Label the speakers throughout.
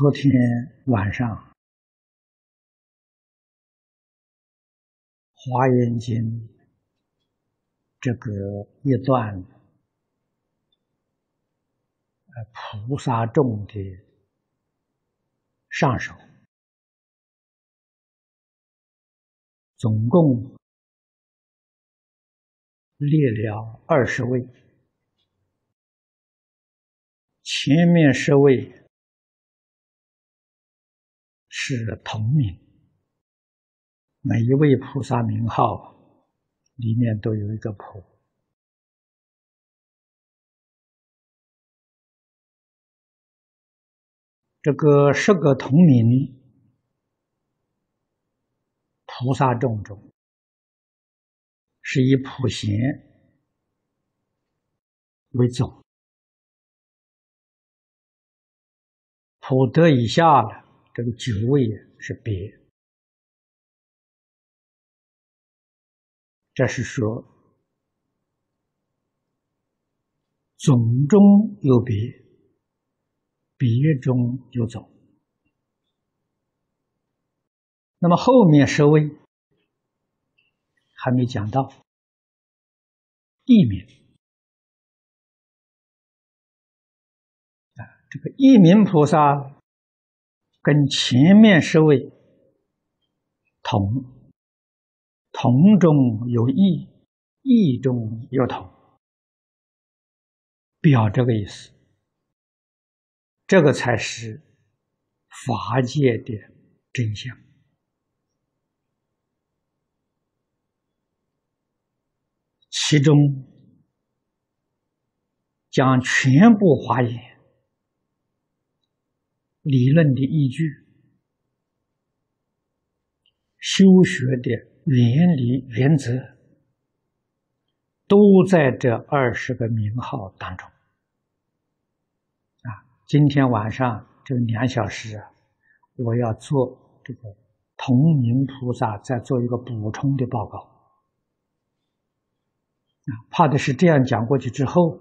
Speaker 1: 昨天晚上，《华严经》这个一段，菩萨众的上首，总共列了二十位，前面十位。是同名，每一位菩萨名号里面都有一个“菩”。这个十个同名菩萨众中，是以普贤为总，普德以下了。这个九位是别，这是说总中有别，别中有总。那么后面十位还没讲到一名啊，这个一名菩萨。跟前面十位同，同中有异，异中有同，表这个意思。这个才是法界的真相。其中将全部华严。理论的依据、修学的原理原则，都在这二十个名号当中。啊，今天晚上这两小时啊，我要做这个同名菩萨再做一个补充的报告。啊，怕的是这样讲过去之后，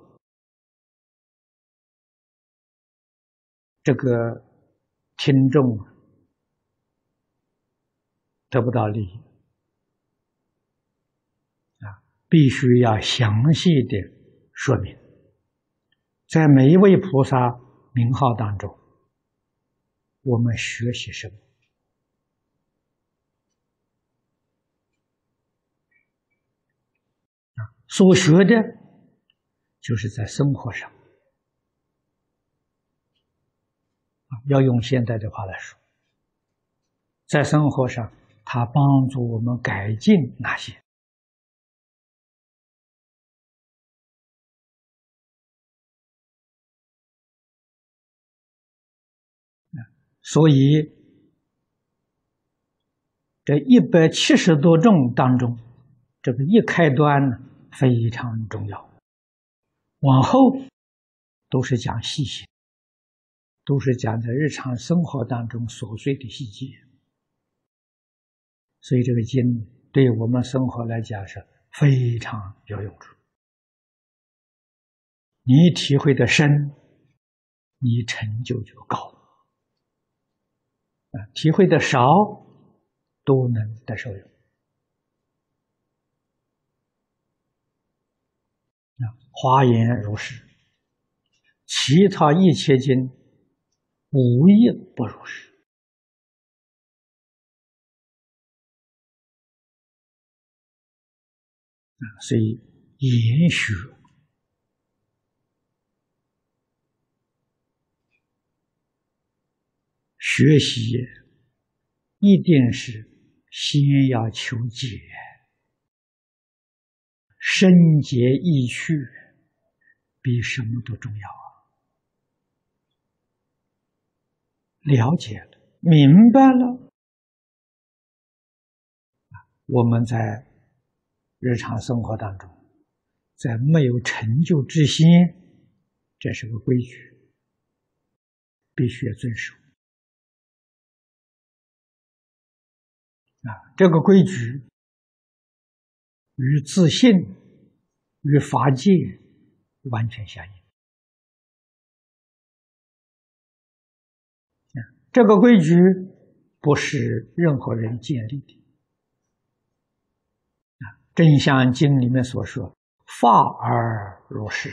Speaker 1: 这个。听众得不到利益啊，必须要详细的说明，在每一位菩萨名号当中，我们学习什么？所学的，就是在生活上。要用现代的话来说，在生活上，它帮助我们改进哪些？所以这一百七十多种当中，这个一开端呢非常重要，往后都是讲细节。都是讲在日常生活当中琐碎的细节，所以这个经对我们生活来讲是非常有用处。你体会的深，你成就就高；啊，体会的少，都能得受用。啊，华严如是，其他一切经。无一不如是啊！所以研学学习，一定是先要求解，深解意趣，比什么都重要啊。了解了，明白了，我们在日常生活当中，在没有成就之心，这是个规矩，必须要遵守。啊，这个规矩与自信、与法界完全相应。这个规矩不是任何人建立的。啊，《真相经》里面所说：“法而如是。”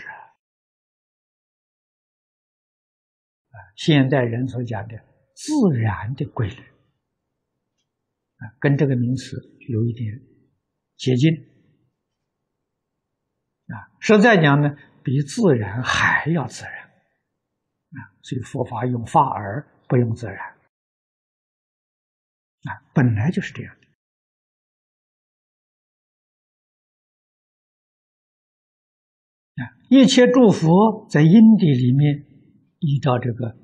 Speaker 1: 啊，现代人所讲的自然的规律，啊，跟这个名词有一点接近。啊，实在讲呢，比自然还要自然。啊，所以佛法用法而不用自然。啊，本来就是这样的。啊，一切诸佛在因地里面依照这个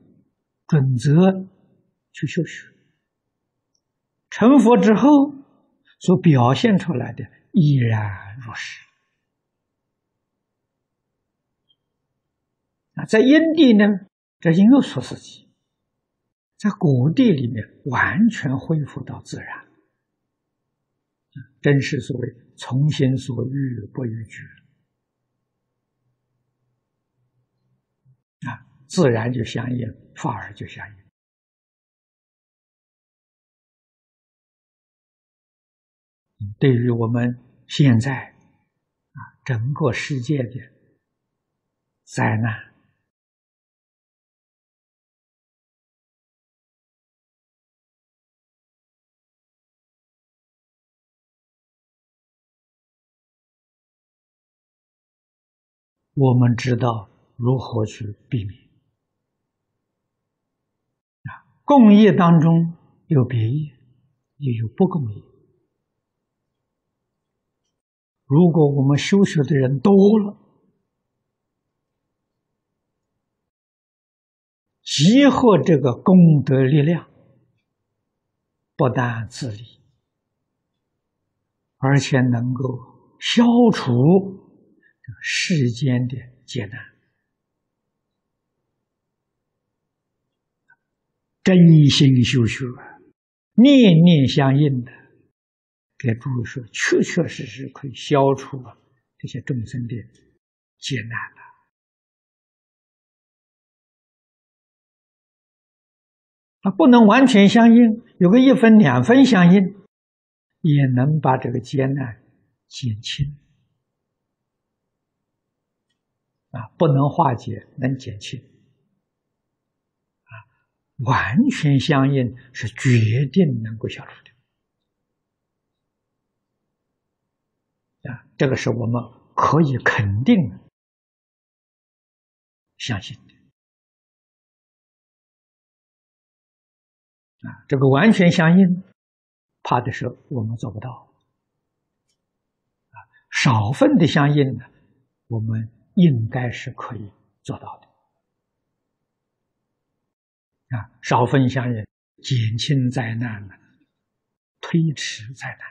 Speaker 1: 准则去修学，成佛之后所表现出来的依然如是。啊，在因地呢，这应有所思起；在谷地里面，完全恢复到自然。真是所谓从心所欲不逾矩啊，自然就相应，法而就相应。对于我们现在啊，整个世界的灾难。我们知道如何去避免啊？共业当中有别业，也有不共业。如果我们修学的人多了，集合这个功德力量，不但自利，而且能够消除。世间的艰难，真心修学，念念相应的，给诸位说，确确实实可以消除这些众生的艰难的。啊，不能完全相应，有个一分两分相应，也能把这个艰难减轻。啊，不能化解，能减轻。啊，完全相应是决定能够消除的。啊，这个是我们可以肯定相信的。啊，这个完全相应，怕的是我们做不到。啊，少分的相应呢，我们。应该是可以做到的啊！少分相应，减轻灾难呢，推迟灾难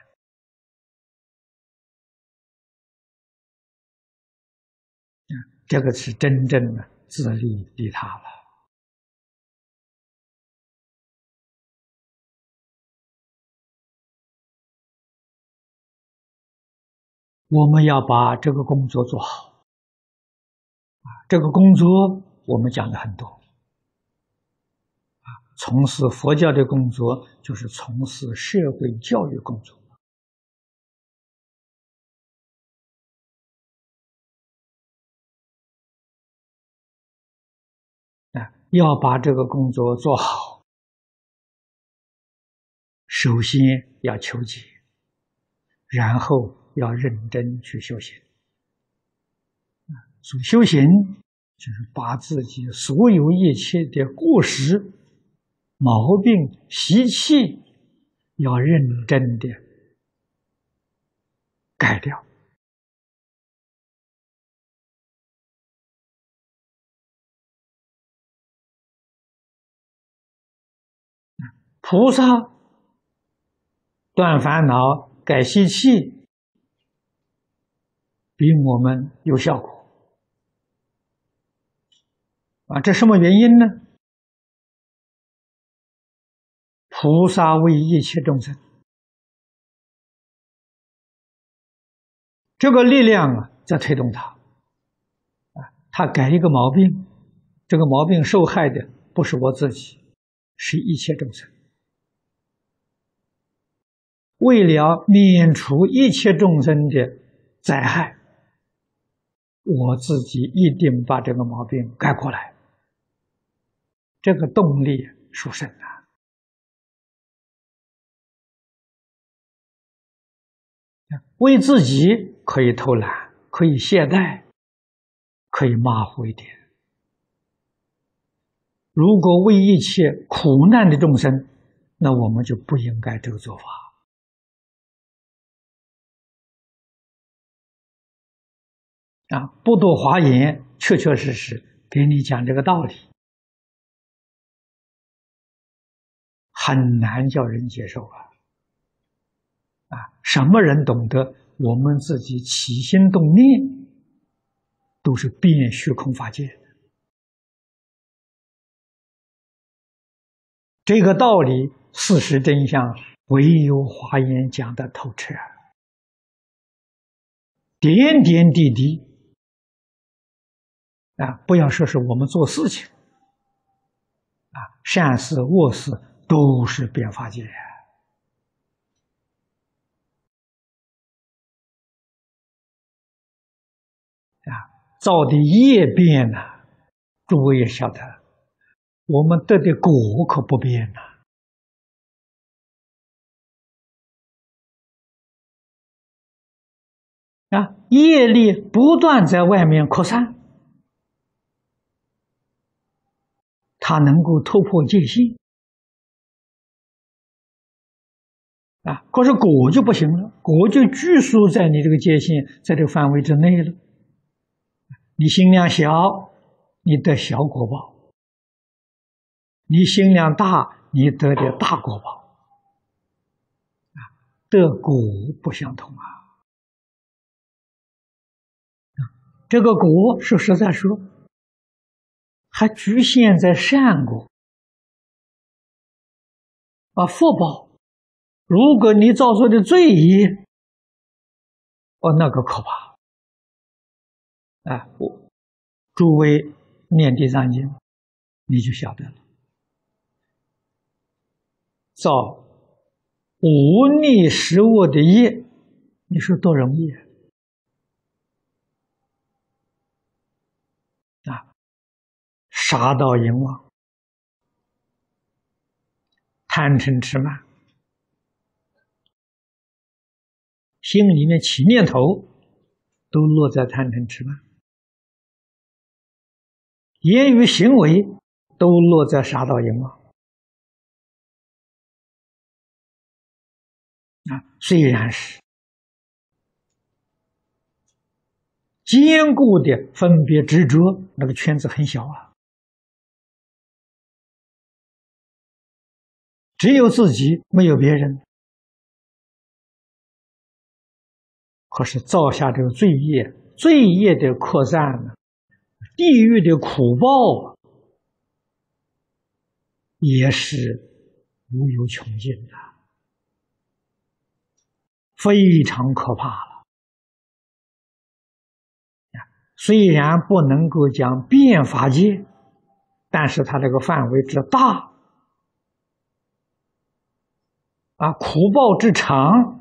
Speaker 1: 啊！这个是真正的自利利他了。我们要把这个工作做好。啊这个工作我们讲的很多，啊，从事佛教的工作就是从事社会教育工作，啊，要把这个工作做好，首先要求解，然后要认真去修行。所修行就是把自己所有一切的过失、毛病、习气，要认真的改掉。菩萨断烦恼、改习气，比我们有效果。啊，这什么原因呢？菩萨为一切众生，这个力量啊，在推动他。啊，他改一个毛病，这个毛病受害的不是我自己，是一切众生。为了免除一切众生的灾害，我自己一定把这个毛病改过来。这个动力殊胜啊！为自己可以偷懒，可以懈怠，可以马虎一点。如果为一切苦难的众生，那我们就不应该这个做法。啊，不多华言，确确实实给你讲这个道理，很难叫人接受啊！啊，什么人懂得？我们自己起心动念，都是变虚空法界。这个道理，事实真相，唯有华严讲的透彻，点点滴滴。啊，不要说是我们做事情，啊，善事恶事都是变法界啊，造的业变了，诸位也晓得，我们得的果可不变呐。啊，业力不断在外面扩散。他能够突破界限啊，可是果就不行了，果就拘束在你这个界限，在这个范围之内了。你心量小，你得小果报；你心量大，你得的大果报。啊，得果不相同啊。这个果是实在说。还局限在善果啊，福报。如果你造作的罪业，哦，那个可怕！啊，我诸位念地藏经，你就晓得了。造无逆食物的业，你说多容易啊？杀盗淫妄、贪嗔痴慢，心里面起念头，都落在贪嗔痴慢；言语行为都落在杀盗淫妄。啊，虽然是坚固的分别执着，那个圈子很小啊。只有自己，没有别人。可是造下这个罪业，罪业的扩散呢，地狱的苦报也是无有穷尽的，非常可怕了。虽然不能够讲变法界，但是它这个范围之大。啊，苦报之长，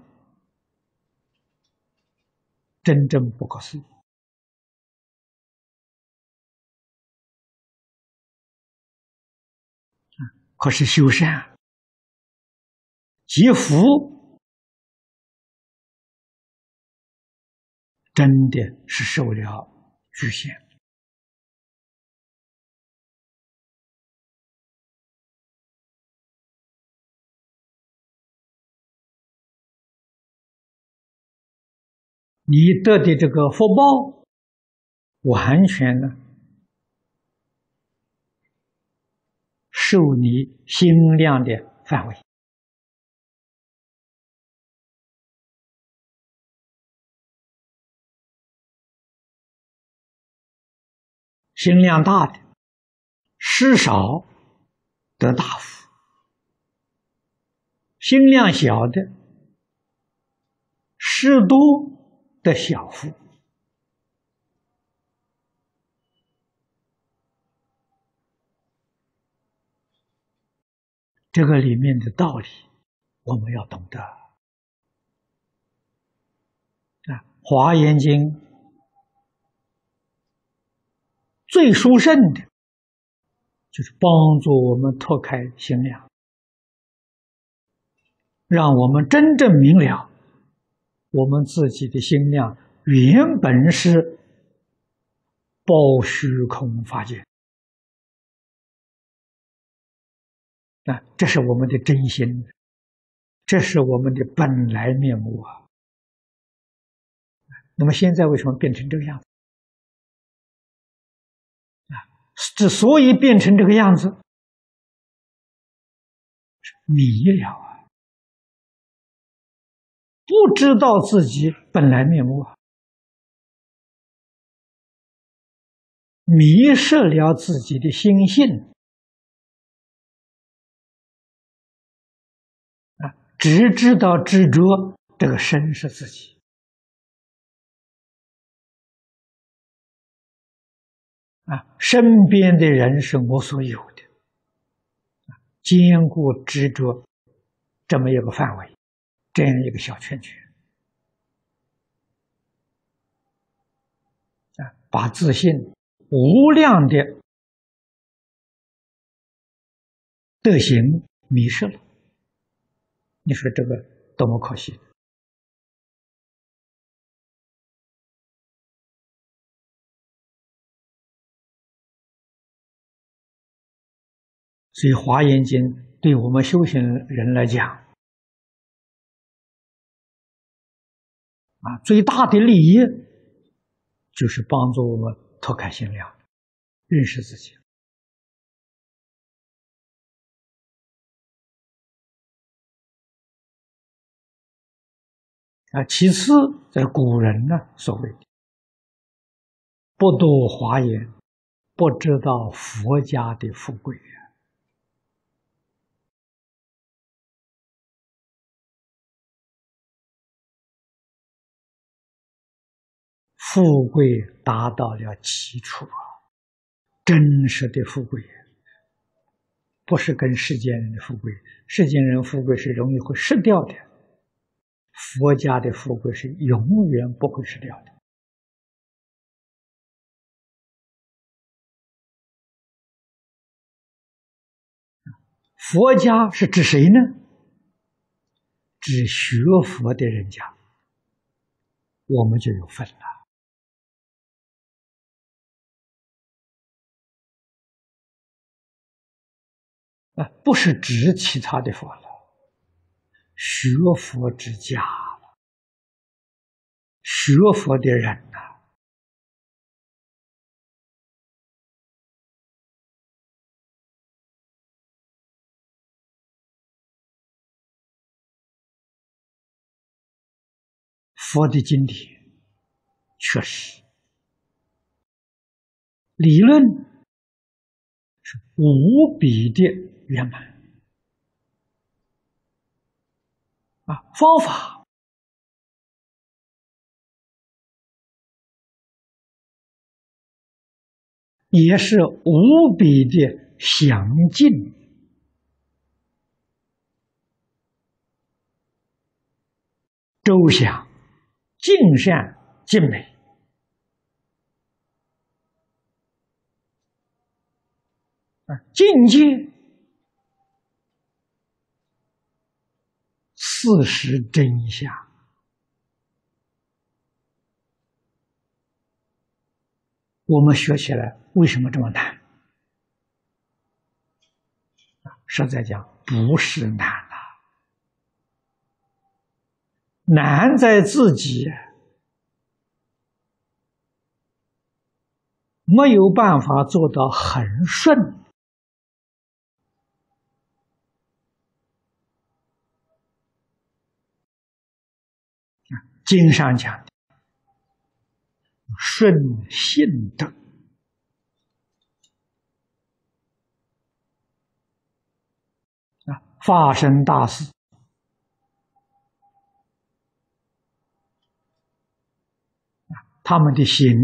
Speaker 1: 真正不可思议。可是修善、积福，真的是受了局限。你得的这个福报，完全呢受你心量的范围，心量大的，施少得大福；心量小的，施多。的小福这个里面的道理，我们要懂得。啊，《华严经》最殊胜的，就是帮助我们拓开心量，让我们真正明了，我们自己的心量原本是包虚空法界。啊，这是我们的真心，这是我们的本来面目啊。那么现在为什么变成这个样子？啊，之所以变成这个样子，迷了啊，不知道自己本来面目啊，迷失了自己的心性。啊。只知道执着，这个身是自己。啊，身边的人是我所有的，坚固执着这么一个范围，这样一个小圈圈啊，把自信无量的德行迷失了。你说这个多么可惜！所以《华严经》对我们修行人来讲，啊，最大的利益就是帮助我们脱开心量，认识自己。啊，其次，在古人呢，所谓的“不读华严，不知道佛家的富贵”富贵达到了极处啊，真实的富贵，不是跟世间人的富贵，世间人富贵是容易会失掉的。佛家的富贵是永远不会失掉的。佛家是指谁呢？指学佛的人家，我们就有份了。啊，不是指其他的佛了。学佛之家了学佛的人呐，佛的经典确实理论是无比的圆满。啊，方法也是无比的详尽、周详、尽善尽美啊，境界。事实真相，我们学起来为什么这么难？实在讲，不是难了，难在自己没有办法做到很顺。经上讲的顺性德。啊，发生大事，他们的行，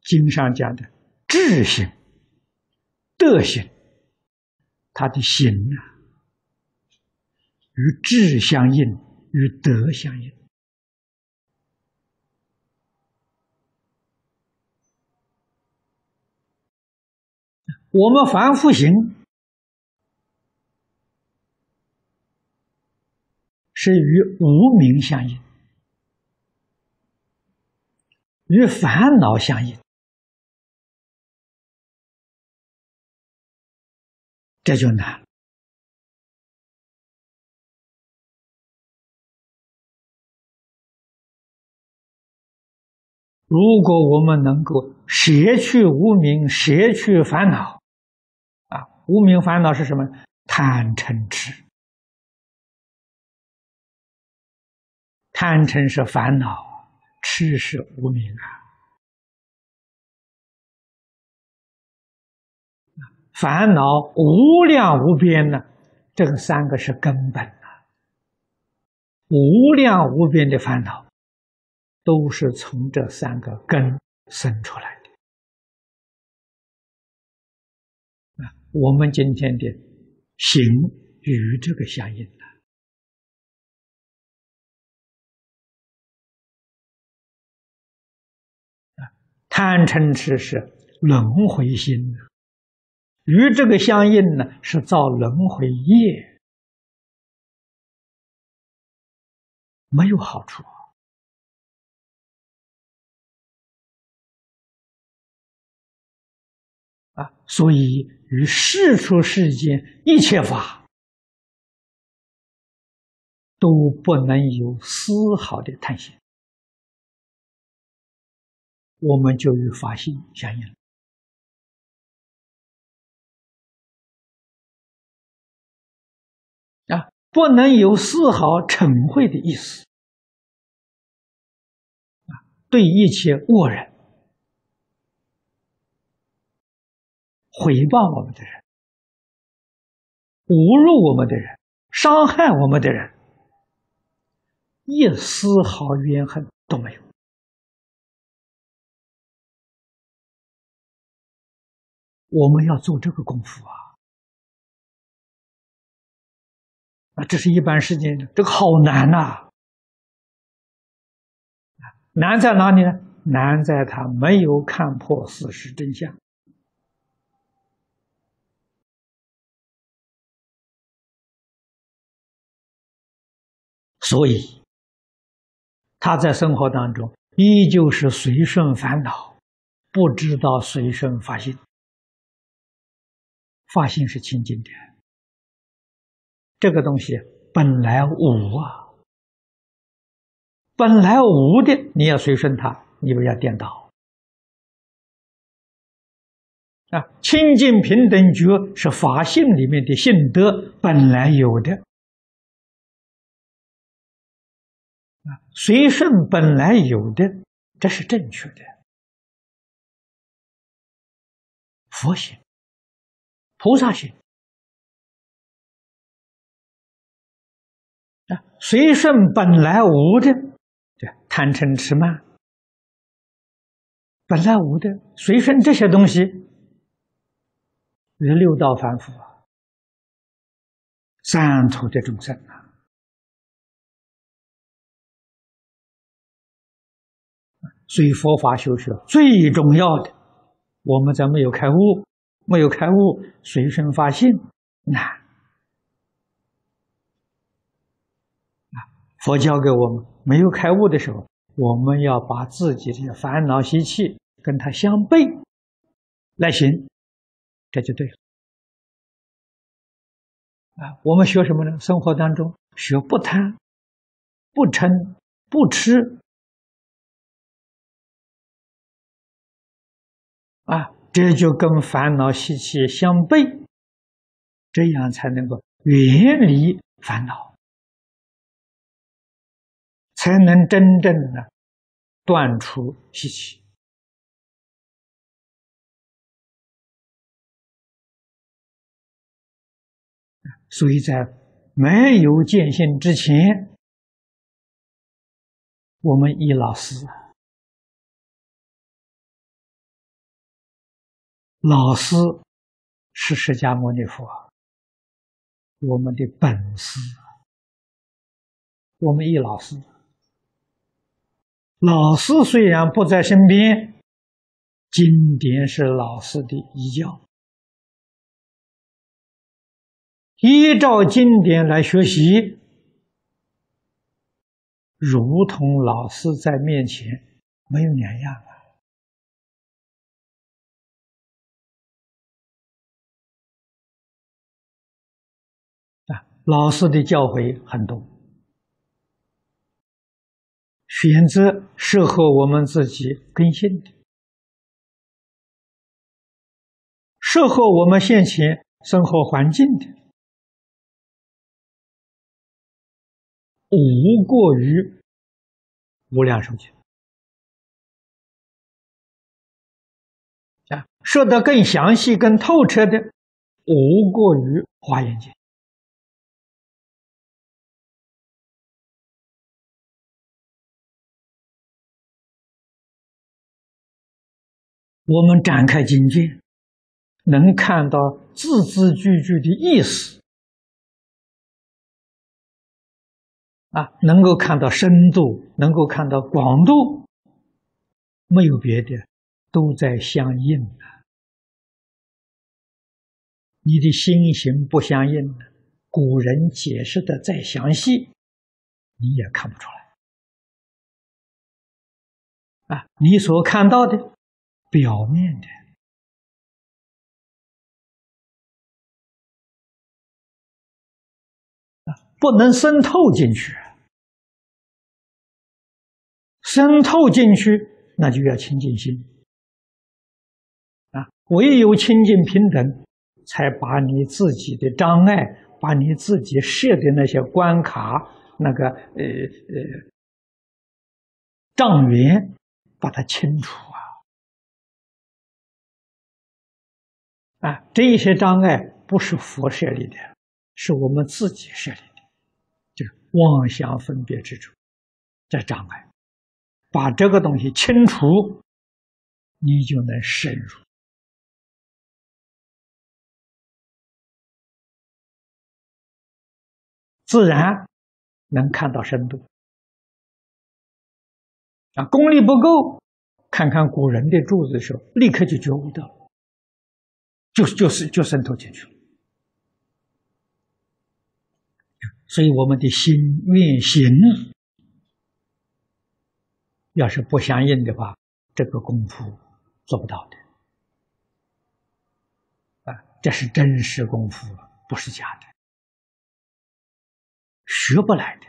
Speaker 1: 经上讲的智行、德行、他的行啊，与智相应，与德相应。我们凡夫行是与无名相应，与烦恼相应。这就难了。如果我们能够舍去无名，舍去烦恼，啊，无名烦恼是什么？贪嗔痴。贪嗔是烦恼，痴是无名啊。烦恼无量无边呢，这个三个是根本啊。无量无边的烦恼，都是从这三个根生出来的。啊，我们今天的行与这个相应的。啊，贪嗔痴是轮回心与这个相应呢，是造轮回业，没有好处啊！所以与世出世间一切法都不能有丝毫的贪心，我们就与法性相应。啊，不能有丝毫嗔恚的意思。啊，对一切恶人、诽谤我们的人、侮辱我们的人、伤害我们的人，一丝毫怨恨都没有。我们要做这个功夫啊！啊，这是一般世界，这个好难呐！难在哪里呢？难在他没有看破事实真相，所以他在生活当中依旧是随顺烦恼，不知道随顺发心，发心是清净的。这个东西本来无啊，本来无的，你要随顺它，你不要颠倒啊！清净平等觉是法性里面的性德本来有的啊，随顺本来有的，这是正确的。佛性、菩萨性。啊，随顺本来无的，这贪嗔痴慢，本来无的，随顺这些东西，是六道凡夫啊，三途的众生啊。所以佛法修学最重要的，我们在没有开悟，没有开悟，随顺发性难。佛教给我们没有开悟的时候，我们要把自己的烦恼习气跟它相悖来行，这就对了。啊，我们学什么呢？生活当中学不贪、不嗔、不吃，啊，这就跟烦恼习气相悖，这样才能够远离烦恼。才能真正的断除习气，所以在没有见性之前，我们依老师，老师是释迦牟尼佛。我们的本事。我们一老师，老师虽然不在身边，经典是老师的遗教，依照经典来学习，如同老师在面前没有两样啊！老师的教诲很多。选择适合我们自己根性的，适合我们现前生活环境的，无过于无量寿经，说的更详细、更透彻的，无过于华严经。我们展开境界，能看到字字句句的意思，啊，能够看到深度，能够看到广度，没有别的，都在相应的。你的心行不相应古人解释的再详细，你也看不出来。啊，你所看到的。表面的啊，不能渗透进去，渗透进去，那就要清净心啊。唯有清净平等，才把你自己的障碍，把你自己设的那些关卡，那个呃呃障缘，把它清除。啊，这一些障碍不是佛设立的，是我们自己设立的，就是妄想分别之处，这障碍，把这个东西清除，你就能深入，自然能看到深度。啊，功力不够，看看古人的柱子的时候，立刻就觉悟到了。就就是就渗透进去了，所以我们的心愿行，要是不相应的话，这个功夫做不到的。啊，这是真实功夫，不是假的，学不来的。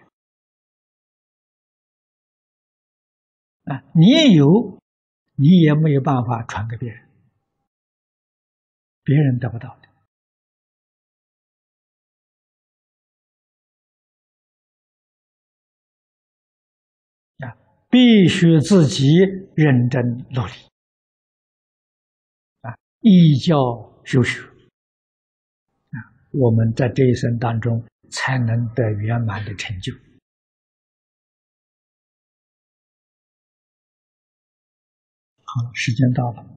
Speaker 1: 啊，你也有，你也没有办法传给别人。别人得不到的啊，必须自己认真努力啊，依教修学啊，我们在这一生当中才能得圆满的成就。好，时间到了。